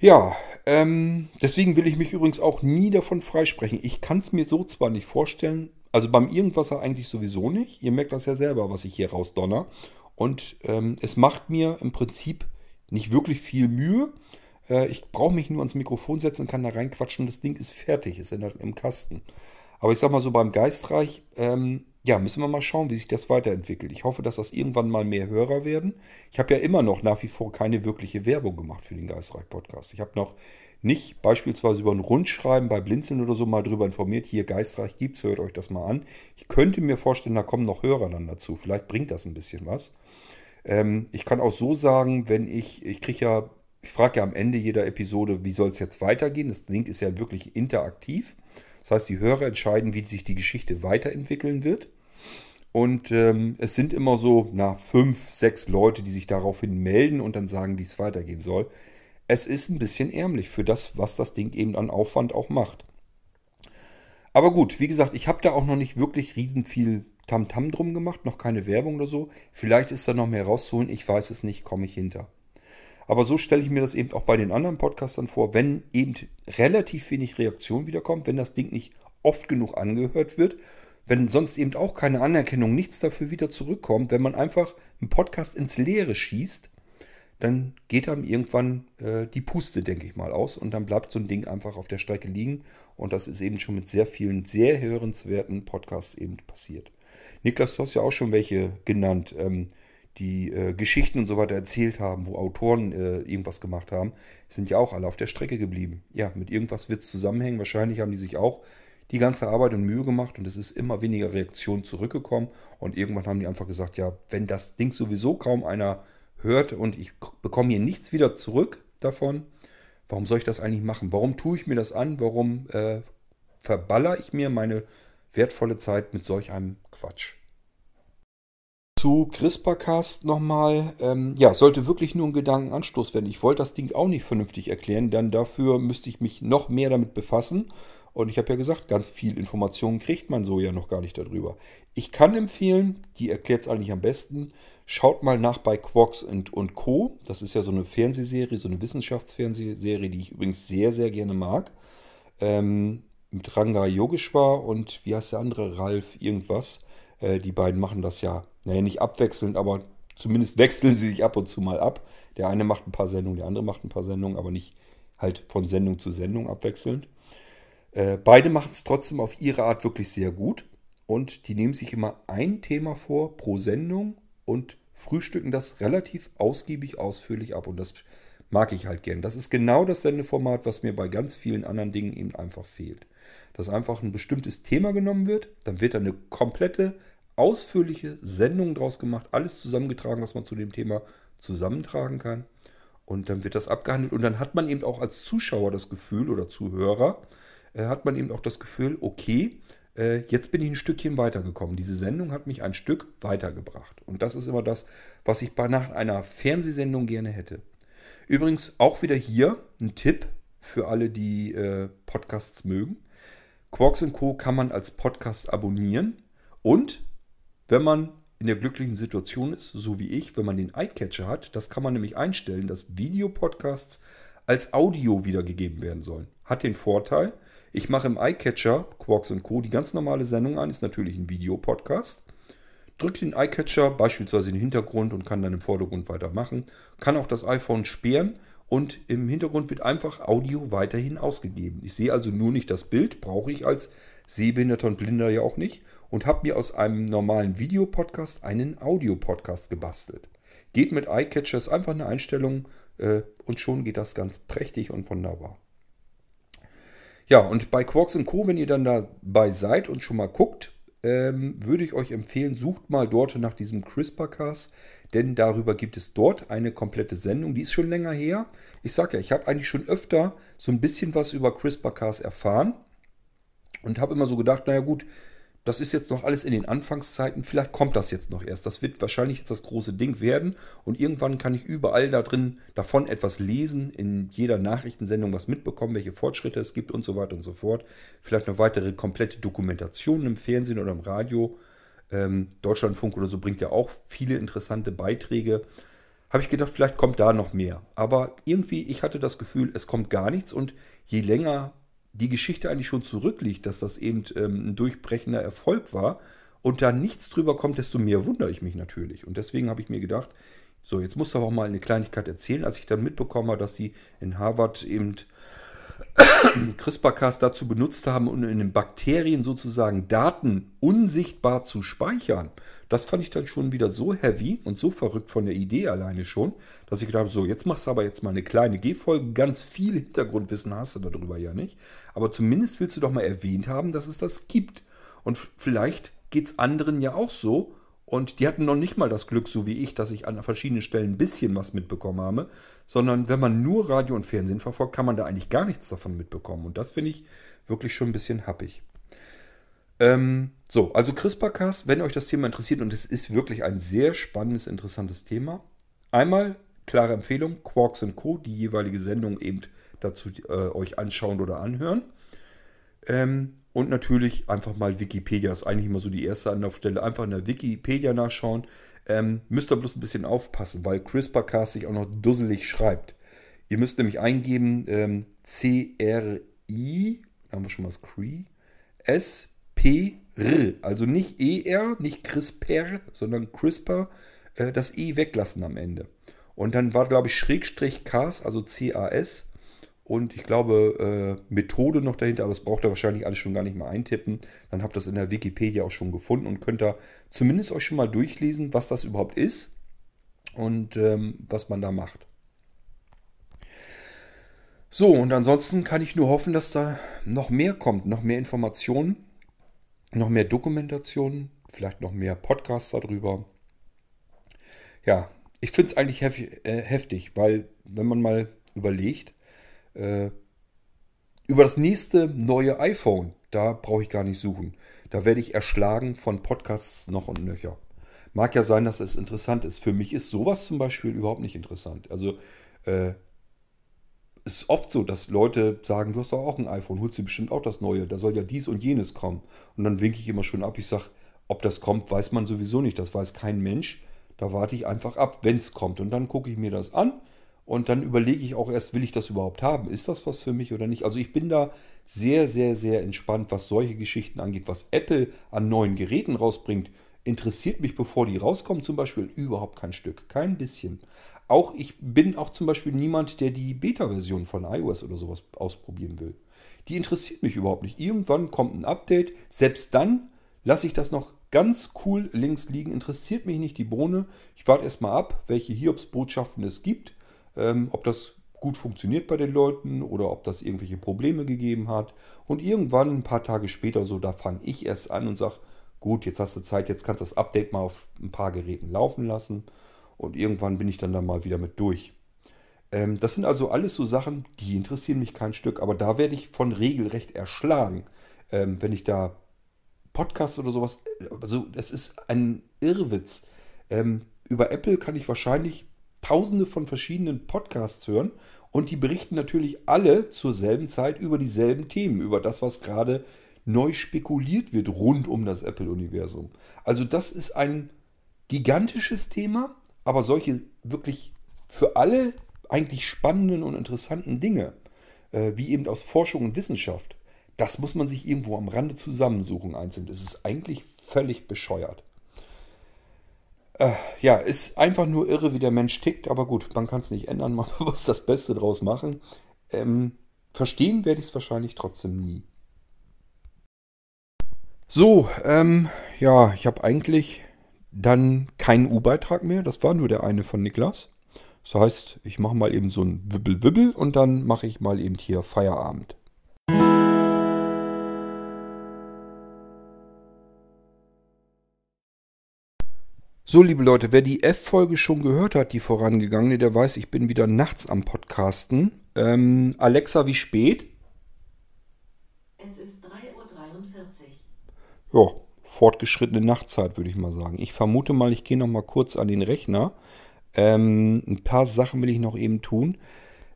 Ja, ähm, deswegen will ich mich übrigens auch nie davon freisprechen. Ich kann es mir so zwar nicht vorstellen, also beim Irgendwasser eigentlich sowieso nicht. Ihr merkt das ja selber, was ich hier rausdonner. Und ähm, es macht mir im Prinzip nicht wirklich viel Mühe. Äh, ich brauche mich nur ans Mikrofon setzen, kann da reinquatschen, das Ding ist fertig, ist in der, im Kasten. Aber ich sag mal so beim Geistreich, ähm, ja, müssen wir mal schauen, wie sich das weiterentwickelt. Ich hoffe, dass das irgendwann mal mehr Hörer werden. Ich habe ja immer noch nach wie vor keine wirkliche Werbung gemacht für den Geistreich-Podcast. Ich habe noch nicht beispielsweise über ein Rundschreiben bei Blinzeln oder so mal drüber informiert, hier Geistreich gibt's, hört euch das mal an. Ich könnte mir vorstellen, da kommen noch Hörer dann dazu. Vielleicht bringt das ein bisschen was. Ähm, ich kann auch so sagen, wenn ich, ich kriege ja, ich frage ja am Ende jeder Episode, wie soll es jetzt weitergehen? Das Link ist ja wirklich interaktiv. Das heißt, die Hörer entscheiden, wie sich die Geschichte weiterentwickeln wird. Und ähm, es sind immer so, na, fünf, sechs Leute, die sich daraufhin melden und dann sagen, wie es weitergehen soll. Es ist ein bisschen ärmlich für das, was das Ding eben an Aufwand auch macht. Aber gut, wie gesagt, ich habe da auch noch nicht wirklich riesen viel Tamtam drum gemacht, noch keine Werbung oder so. Vielleicht ist da noch mehr rauszuholen, ich weiß es nicht, komme ich hinter. Aber so stelle ich mir das eben auch bei den anderen Podcastern vor, wenn eben relativ wenig Reaktion wiederkommt, wenn das Ding nicht oft genug angehört wird wenn sonst eben auch keine Anerkennung, nichts dafür wieder zurückkommt, wenn man einfach einen Podcast ins Leere schießt, dann geht einem irgendwann äh, die Puste, denke ich mal, aus und dann bleibt so ein Ding einfach auf der Strecke liegen und das ist eben schon mit sehr vielen sehr hörenswerten Podcasts eben passiert. Niklas, du hast ja auch schon welche genannt, ähm, die äh, Geschichten und so weiter erzählt haben, wo Autoren äh, irgendwas gemacht haben, sind ja auch alle auf der Strecke geblieben. Ja, mit irgendwas wird es zusammenhängen. Wahrscheinlich haben die sich auch die ganze Arbeit und Mühe gemacht und es ist immer weniger Reaktion zurückgekommen. Und irgendwann haben die einfach gesagt, ja, wenn das Ding sowieso kaum einer hört und ich bekomme hier nichts wieder zurück davon, warum soll ich das eigentlich machen? Warum tue ich mir das an? Warum äh, verballer ich mir meine wertvolle Zeit mit solch einem Quatsch? Zu CRISPR-Cast nochmal. Ähm, ja, sollte wirklich nur ein Gedankenanstoß werden. Ich wollte das Ding auch nicht vernünftig erklären, denn dafür müsste ich mich noch mehr damit befassen. Und ich habe ja gesagt, ganz viel Informationen kriegt man so ja noch gar nicht darüber. Ich kann empfehlen, die erklärt es eigentlich am besten, schaut mal nach bei Quarks und, und Co. Das ist ja so eine Fernsehserie, so eine Wissenschaftsfernsehserie, die ich übrigens sehr, sehr gerne mag. Ähm, mit Ranga Yogeshwar und wie heißt der andere? Ralf irgendwas. Äh, die beiden machen das ja, naja, nicht abwechselnd, aber zumindest (laughs) wechseln sie sich ab und zu mal ab. Der eine macht ein paar Sendungen, der andere macht ein paar Sendungen, aber nicht halt von Sendung zu Sendung abwechselnd. Äh, beide machen es trotzdem auf ihre Art wirklich sehr gut und die nehmen sich immer ein Thema vor pro Sendung und frühstücken das relativ ausgiebig, ausführlich ab und das mag ich halt gern. Das ist genau das Sendeformat, was mir bei ganz vielen anderen Dingen eben einfach fehlt. Dass einfach ein bestimmtes Thema genommen wird, dann wird da eine komplette, ausführliche Sendung draus gemacht, alles zusammengetragen, was man zu dem Thema zusammentragen kann. Und dann wird das abgehandelt und dann hat man eben auch als Zuschauer das Gefühl oder Zuhörer, äh, hat man eben auch das Gefühl, okay, äh, jetzt bin ich ein Stückchen weitergekommen. Diese Sendung hat mich ein Stück weitergebracht. Und das ist immer das, was ich bei nach einer Fernsehsendung gerne hätte. Übrigens auch wieder hier ein Tipp für alle, die äh, Podcasts mögen. Quarks Co. kann man als Podcast abonnieren. Und wenn man in der glücklichen Situation ist, so wie ich, wenn man den Eyecatcher hat, das kann man nämlich einstellen, dass Videopodcasts als Audio wiedergegeben werden sollen. Hat den Vorteil, ich mache im iCatcher, Quarks Co., die ganz normale Sendung an, ist natürlich ein Videopodcast. Drücke den iCatcher beispielsweise in den Hintergrund und kann dann im Vordergrund weitermachen. Kann auch das iPhone sperren und im Hintergrund wird einfach Audio weiterhin ausgegeben. Ich sehe also nur nicht das Bild, brauche ich als Sehbehinderter und Blinder ja auch nicht und habe mir aus einem normalen Videopodcast einen Audiopodcast gebastelt. Geht mit iCatcher, ist einfach eine Einstellung äh, und schon geht das ganz prächtig und wunderbar. Ja, und bei Quarks Co., wenn ihr dann dabei seid und schon mal guckt, ähm, würde ich euch empfehlen, sucht mal dort nach diesem CRISPR-Cas, denn darüber gibt es dort eine komplette Sendung. Die ist schon länger her. Ich sage ja, ich habe eigentlich schon öfter so ein bisschen was über CRISPR-Cas erfahren und habe immer so gedacht, naja gut, das ist jetzt noch alles in den Anfangszeiten. Vielleicht kommt das jetzt noch erst. Das wird wahrscheinlich jetzt das große Ding werden. Und irgendwann kann ich überall da drin davon etwas lesen, in jeder Nachrichtensendung was mitbekommen, welche Fortschritte es gibt und so weiter und so fort. Vielleicht noch weitere komplette Dokumentationen im Fernsehen oder im Radio. Ähm, Deutschlandfunk oder so bringt ja auch viele interessante Beiträge. Habe ich gedacht, vielleicht kommt da noch mehr. Aber irgendwie, ich hatte das Gefühl, es kommt gar nichts. Und je länger die Geschichte eigentlich schon zurückliegt, dass das eben ähm, ein durchbrechender Erfolg war und da nichts drüber kommt, desto mehr wundere ich mich natürlich. Und deswegen habe ich mir gedacht, So, jetzt muss aber auch mal eine Kleinigkeit erzählen, als ich dann mitbekommen habe, dass die in Harvard eben (coughs) CRISPR-Cas dazu benutzt haben, um in den Bakterien sozusagen Daten unsichtbar zu speichern. Das fand ich dann schon wieder so heavy und so verrückt von der Idee alleine schon, dass ich gedacht habe, so, jetzt machst du aber jetzt mal eine kleine G-Folge. Ganz viel Hintergrundwissen hast du darüber ja nicht. Aber zumindest willst du doch mal erwähnt haben, dass es das gibt. Und vielleicht geht es anderen ja auch so und die hatten noch nicht mal das Glück, so wie ich, dass ich an verschiedenen Stellen ein bisschen was mitbekommen habe, sondern wenn man nur Radio und Fernsehen verfolgt, kann man da eigentlich gar nichts davon mitbekommen. Und das finde ich wirklich schon ein bisschen happig. Ähm, so, also CRISPR-Cas, wenn euch das Thema interessiert, und es ist wirklich ein sehr spannendes, interessantes Thema. Einmal klare Empfehlung, Quarks Co., die jeweilige Sendung eben dazu äh, euch anschauen oder anhören. Ähm, und natürlich einfach mal Wikipedia. Das ist eigentlich immer so die erste Anlaufstelle. Einfach in der Wikipedia nachschauen. Ähm, müsst ihr bloß ein bisschen aufpassen, weil CRISPR-Cas sich auch noch dusselig schreibt. Ihr müsst nämlich eingeben ähm, C-R-I, haben wir schon mal das CRI, S-P-R. Also nicht E-R, nicht CRISPR, sondern CRISPR, äh, das E weglassen am Ende. Und dann war, glaube ich, Schrägstrich Cas, also C-A-S und ich glaube äh, Methode noch dahinter, aber das braucht ihr wahrscheinlich alles schon gar nicht mehr eintippen. Dann habt ihr das in der Wikipedia auch schon gefunden und könnt da zumindest euch schon mal durchlesen, was das überhaupt ist und ähm, was man da macht. So, und ansonsten kann ich nur hoffen, dass da noch mehr kommt, noch mehr Informationen, noch mehr Dokumentationen, vielleicht noch mehr Podcasts darüber. Ja, ich finde es eigentlich äh, heftig, weil wenn man mal überlegt, äh, über das nächste neue iPhone, da brauche ich gar nicht suchen. Da werde ich erschlagen von Podcasts noch und nöcher. Mag ja sein, dass es interessant ist. Für mich ist sowas zum Beispiel überhaupt nicht interessant. Also äh, ist oft so, dass Leute sagen, du hast doch auch ein iPhone, holst du bestimmt auch das neue, da soll ja dies und jenes kommen. Und dann winke ich immer schon ab, ich sage, ob das kommt, weiß man sowieso nicht, das weiß kein Mensch. Da warte ich einfach ab, wenn es kommt. Und dann gucke ich mir das an und dann überlege ich auch erst, will ich das überhaupt haben? Ist das was für mich oder nicht? Also ich bin da sehr, sehr, sehr entspannt, was solche Geschichten angeht. Was Apple an neuen Geräten rausbringt, interessiert mich, bevor die rauskommen, zum Beispiel überhaupt kein Stück. Kein bisschen. Auch ich bin auch zum Beispiel niemand, der die Beta-Version von iOS oder sowas ausprobieren will. Die interessiert mich überhaupt nicht. Irgendwann kommt ein Update. Selbst dann lasse ich das noch ganz cool links liegen. Interessiert mich nicht die Bohne. Ich warte erstmal ab, welche Hiobs-Botschaften es gibt ähm, ob das gut funktioniert bei den Leuten oder ob das irgendwelche Probleme gegeben hat. Und irgendwann, ein paar Tage später, so, da fange ich erst an und sage, gut, jetzt hast du Zeit, jetzt kannst du das Update mal auf ein paar Geräten laufen lassen. Und irgendwann bin ich dann da mal wieder mit durch. Ähm, das sind also alles so Sachen, die interessieren mich kein Stück, aber da werde ich von regelrecht erschlagen, ähm, wenn ich da Podcast oder sowas, also das ist ein Irrwitz. Ähm, über Apple kann ich wahrscheinlich tausende von verschiedenen Podcasts hören und die berichten natürlich alle zur selben Zeit über dieselben Themen, über das, was gerade neu spekuliert wird rund um das Apple-Universum. Also das ist ein gigantisches Thema, aber solche wirklich für alle eigentlich spannenden und interessanten Dinge, äh, wie eben aus Forschung und Wissenschaft, das muss man sich irgendwo am Rande zusammensuchen einzeln. Es ist eigentlich völlig bescheuert. Äh, ja, ist einfach nur irre, wie der Mensch tickt, aber gut, man kann es nicht ändern, (laughs) man muss das Beste draus machen. Ähm, verstehen werde ich es wahrscheinlich trotzdem nie. So, ähm, ja, ich habe eigentlich dann keinen U-Beitrag mehr. Das war nur der eine von Niklas. Das heißt, ich mache mal eben so ein Wibbel-Wibbel und dann mache ich mal eben hier Feierabend. So, liebe Leute, wer die F-Folge schon gehört hat, die vorangegangene, der weiß, ich bin wieder nachts am Podcasten. Ähm, Alexa, wie spät? Es ist 3.43 Uhr. Ja, fortgeschrittene Nachtzeit, würde ich mal sagen. Ich vermute mal, ich gehe noch mal kurz an den Rechner. Ähm, ein paar Sachen will ich noch eben tun.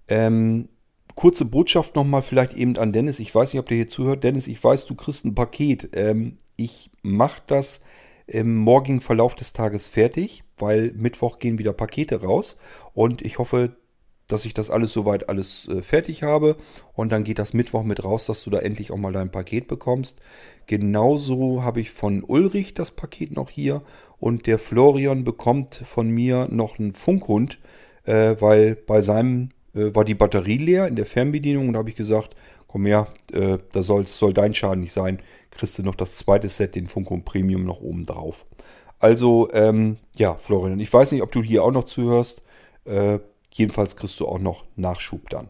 Ähm, kurze Botschaft noch mal vielleicht eben an Dennis. Ich weiß nicht, ob der hier zuhört. Dennis, ich weiß, du kriegst ein Paket. Ähm, ich mache das im morgigen Verlauf des Tages fertig, weil Mittwoch gehen wieder Pakete raus und ich hoffe, dass ich das alles soweit alles äh, fertig habe. Und dann geht das Mittwoch mit raus, dass du da endlich auch mal dein Paket bekommst. Genauso habe ich von Ulrich das Paket noch hier. Und der Florian bekommt von mir noch einen Funkhund, äh, weil bei seinem äh, war die Batterie leer in der Fernbedienung. Und da habe ich gesagt, komm her, äh, da soll, soll dein Schaden nicht sein. Kriegst du noch das zweite Set, den Funkhund Premium, noch oben drauf. Also, ähm, ja, Florian, ich weiß nicht, ob du hier auch noch zuhörst. Äh, jedenfalls kriegst du auch noch Nachschub dann.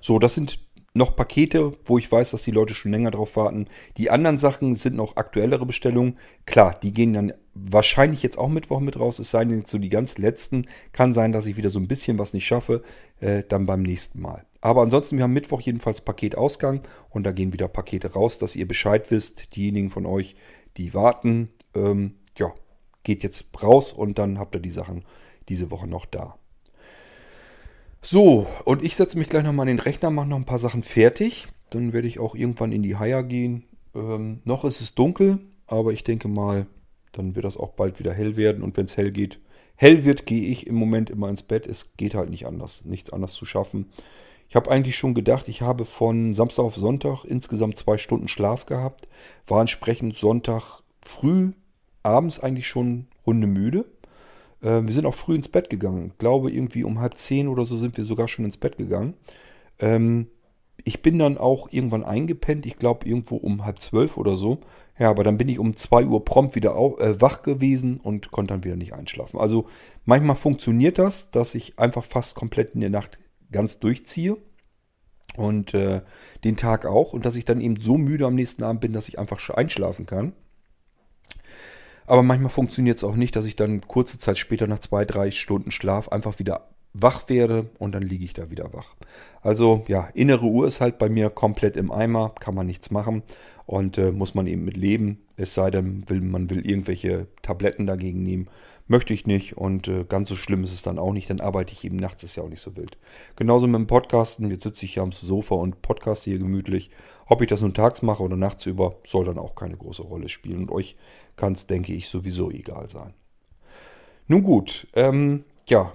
So, das sind noch Pakete, wo ich weiß, dass die Leute schon länger drauf warten. Die anderen Sachen sind noch aktuellere Bestellungen. Klar, die gehen dann wahrscheinlich jetzt auch Mittwoch mit raus. Es sei denn, so die ganz letzten. Kann sein, dass ich wieder so ein bisschen was nicht schaffe. Äh, dann beim nächsten Mal. Aber ansonsten, wir haben Mittwoch jedenfalls Paketausgang und da gehen wieder Pakete raus, dass ihr Bescheid wisst. Diejenigen von euch, die warten, ähm, ja, geht jetzt raus und dann habt ihr die Sachen diese Woche noch da. So, und ich setze mich gleich nochmal an den Rechner, mache noch ein paar Sachen fertig. Dann werde ich auch irgendwann in die Haia gehen. Ähm, noch ist es dunkel, aber ich denke mal, dann wird das auch bald wieder hell werden. Und wenn es hell geht, hell wird, gehe ich im Moment immer ins Bett. Es geht halt nicht anders, nichts anders zu schaffen. Ich habe eigentlich schon gedacht, ich habe von Samstag auf Sonntag insgesamt zwei Stunden Schlaf gehabt. War entsprechend Sonntag früh, abends eigentlich schon hundemüde. Äh, wir sind auch früh ins Bett gegangen. Ich glaube, irgendwie um halb zehn oder so sind wir sogar schon ins Bett gegangen. Ähm, ich bin dann auch irgendwann eingepennt. Ich glaube, irgendwo um halb zwölf oder so. Ja, aber dann bin ich um zwei Uhr prompt wieder au- äh, wach gewesen und konnte dann wieder nicht einschlafen. Also manchmal funktioniert das, dass ich einfach fast komplett in der Nacht ganz durchziehe. Und äh, den Tag auch. Und dass ich dann eben so müde am nächsten Abend bin, dass ich einfach sch- einschlafen kann. Aber manchmal funktioniert es auch nicht, dass ich dann kurze Zeit später nach zwei, drei Stunden Schlaf einfach wieder wach werde und dann liege ich da wieder wach. Also ja, innere Uhr ist halt bei mir komplett im Eimer, kann man nichts machen und äh, muss man eben mit leben. Es sei denn, will, man will irgendwelche Tabletten dagegen nehmen. Möchte ich nicht und äh, ganz so schlimm ist es dann auch nicht, dann arbeite ich eben nachts, ist ja auch nicht so wild. Genauso mit dem Podcasten, jetzt sitze ich hier am Sofa und podcaste hier gemütlich. Ob ich das nun tags mache oder nachts über, soll dann auch keine große Rolle spielen und euch kann es, denke ich, sowieso egal sein. Nun gut, ähm, ja,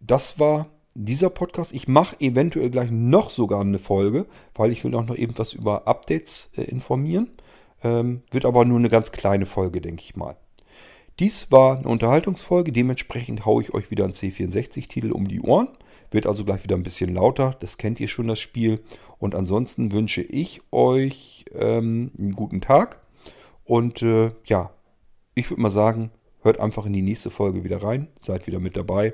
das war dieser Podcast. Ich mache eventuell gleich noch sogar eine Folge, weil ich will auch noch eben über Updates äh, informieren. Ähm, wird aber nur eine ganz kleine Folge, denke ich mal. Dies war eine Unterhaltungsfolge, dementsprechend haue ich euch wieder einen C64-Titel um die Ohren. Wird also gleich wieder ein bisschen lauter, das kennt ihr schon, das Spiel. Und ansonsten wünsche ich euch ähm, einen guten Tag. Und äh, ja, ich würde mal sagen, hört einfach in die nächste Folge wieder rein, seid wieder mit dabei.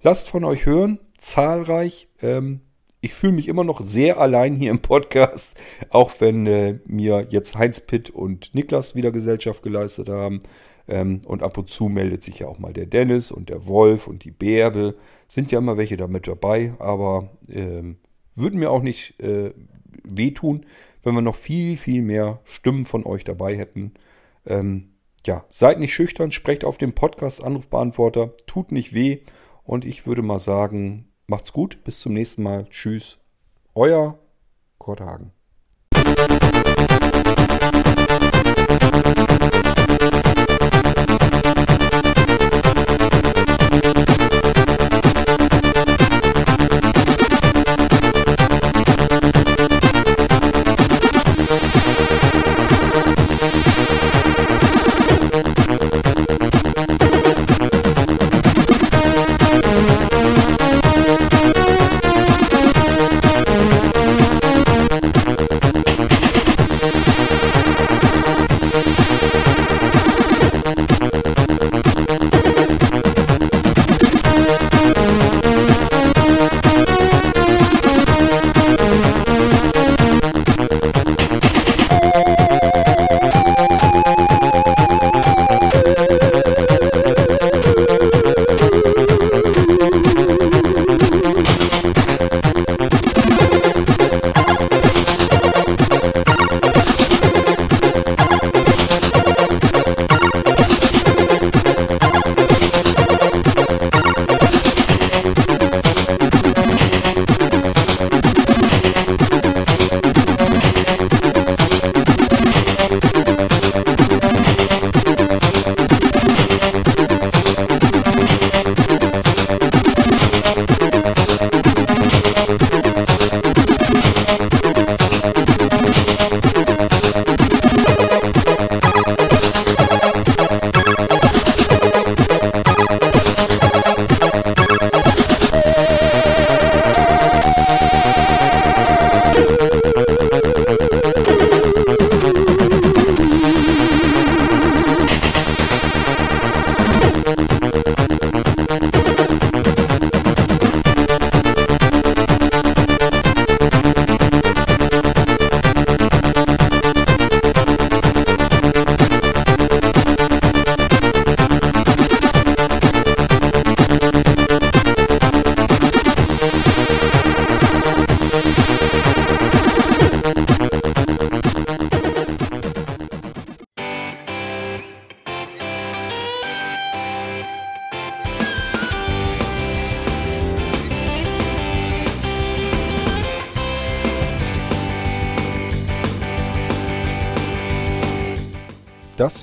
Lasst von euch hören, zahlreich. Ähm, ich fühle mich immer noch sehr allein hier im Podcast, auch wenn äh, mir jetzt Heinz Pitt und Niklas wieder Gesellschaft geleistet haben. Ähm, und ab und zu meldet sich ja auch mal der Dennis und der Wolf und die Bärbel. Sind ja immer welche da mit dabei, aber ähm, würden mir auch nicht äh, wehtun, wenn wir noch viel, viel mehr Stimmen von euch dabei hätten. Ähm, ja, seid nicht schüchtern, sprecht auf dem Podcast-Anrufbeantworter, tut nicht weh. Und ich würde mal sagen, macht's gut, bis zum nächsten Mal. Tschüss, euer Kurt Hagen.